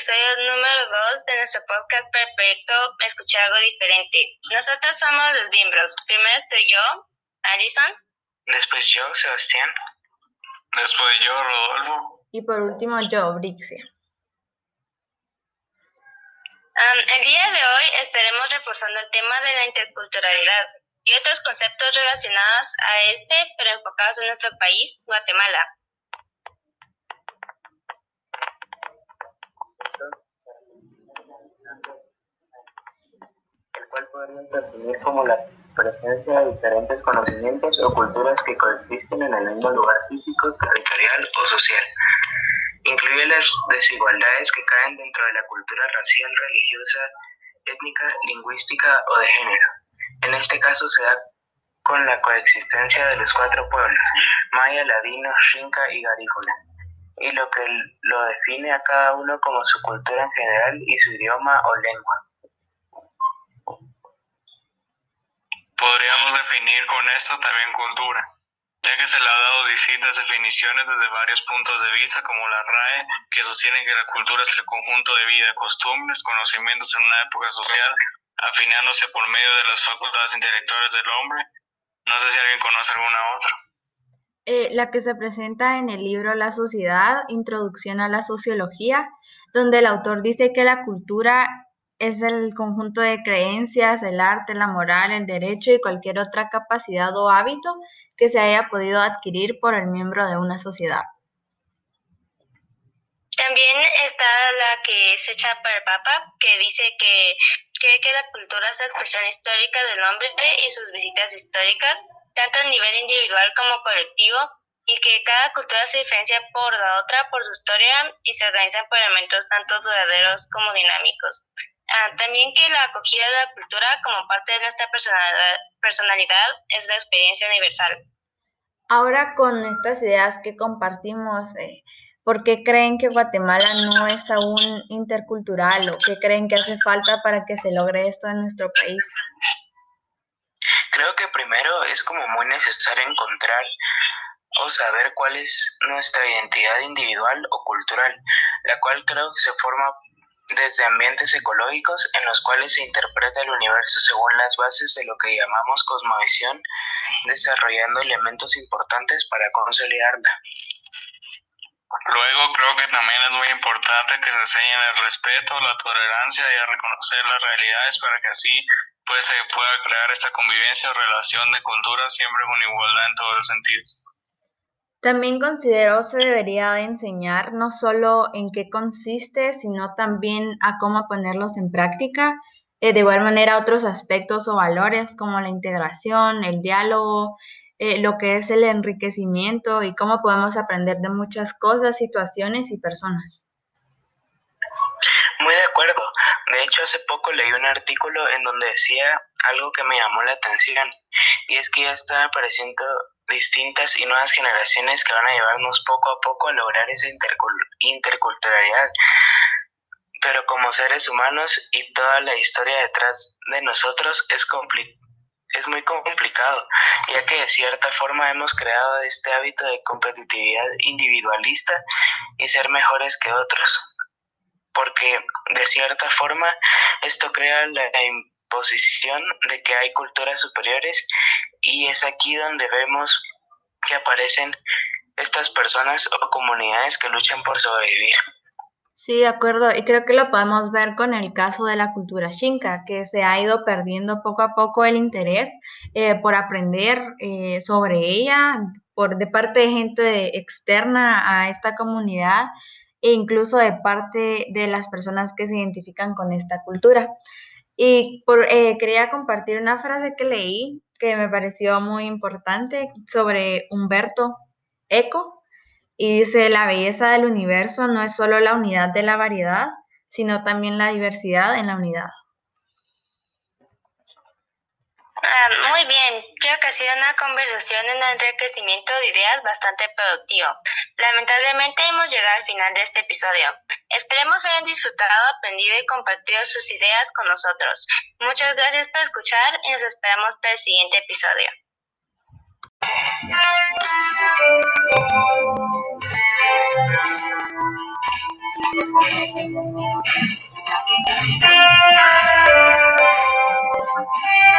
episodio número 2 de nuestro podcast para el proyecto Escuchar algo diferente. Nosotros somos los miembros. Primero estoy yo, Alison. Después yo, Sebastián. Después yo, Rodolfo. Y por último yo, Brixia. el día de hoy estaremos reforzando el tema de la interculturalidad y otros conceptos relacionados a este, pero enfocados en nuestro país, Guatemala. Podríamos resumir como la presencia de diferentes conocimientos o culturas que coexisten en el mismo lugar físico, territorial o social. Incluye las desigualdades que caen dentro de la cultura racial, religiosa, étnica, lingüística o de género. En este caso se da con la coexistencia de los cuatro pueblos, maya, ladino, xinca y garífuna, y lo que lo define a cada uno como su cultura en general y su idioma o lengua. Podríamos definir con esto también cultura, ya que se le ha dado distintas definiciones desde varios puntos de vista, como la RAE, que sostiene que la cultura es el conjunto de vida, costumbres, conocimientos en una época social, afinándose por medio de las facultades intelectuales del hombre. No sé si alguien conoce alguna otra. Eh, la que se presenta en el libro La sociedad, Introducción a la Sociología, donde el autor dice que la cultura es el conjunto de creencias, el arte, la moral, el derecho y cualquier otra capacidad o hábito que se haya podido adquirir por el miembro de una sociedad. También está la que es hecha por el Papa, que dice que cree que la cultura es la expresión histórica del hombre y sus visitas históricas, tanto a nivel individual como colectivo, y que cada cultura se diferencia por la otra por su historia y se organizan por elementos tanto duraderos como dinámicos. Ah, también que la acogida de la cultura como parte de nuestra personalidad, es la experiencia universal. Ahora con estas ideas que compartimos, eh, ¿por qué creen que Guatemala no es aún intercultural o qué creen que hace falta para que se logre esto en nuestro país? Creo que primero es como muy necesario encontrar o saber cuál es nuestra identidad individual o cultural, la cual creo que se forma desde ambientes ecológicos en los cuales se interpreta el universo según las bases de lo que llamamos cosmovisión, desarrollando elementos importantes para consolidarla. Luego creo que también es muy importante que se enseñen el respeto, la tolerancia y a reconocer las realidades para que así pues, se pueda crear esta convivencia o relación de cultura siempre con igualdad en todos los sentidos. También considero se debería de enseñar no solo en qué consiste, sino también a cómo ponerlos en práctica. Eh, de igual manera, otros aspectos o valores como la integración, el diálogo, eh, lo que es el enriquecimiento y cómo podemos aprender de muchas cosas, situaciones y personas. Muy de acuerdo. De hecho, hace poco leí un artículo en donde decía algo que me llamó la atención y es que ya están apareciendo distintas y nuevas generaciones que van a llevarnos poco a poco a lograr esa interculturalidad. Pero como seres humanos y toda la historia detrás de nosotros es, es muy complicado, ya que de cierta forma hemos creado este hábito de competitividad individualista y ser mejores que otros. Porque de cierta forma esto crea la posición de que hay culturas superiores y es aquí donde vemos que aparecen estas personas o comunidades que luchan por sobrevivir. Sí, de acuerdo. Y creo que lo podemos ver con el caso de la cultura xinca, que se ha ido perdiendo poco a poco el interés eh, por aprender eh, sobre ella por de parte de gente externa a esta comunidad e incluso de parte de las personas que se identifican con esta cultura. Y por, eh, quería compartir una frase que leí que me pareció muy importante sobre Humberto Eco y dice, la belleza del universo no es solo la unidad de la variedad, sino también la diversidad en la unidad. Ah, muy bien, creo que ha sido una conversación en enriquecimiento de ideas bastante productivo. Lamentablemente hemos llegado al final de este episodio. Esperemos hayan disfrutado, aprendido y compartido sus ideas con nosotros. Muchas gracias por escuchar y nos esperamos para el siguiente episodio.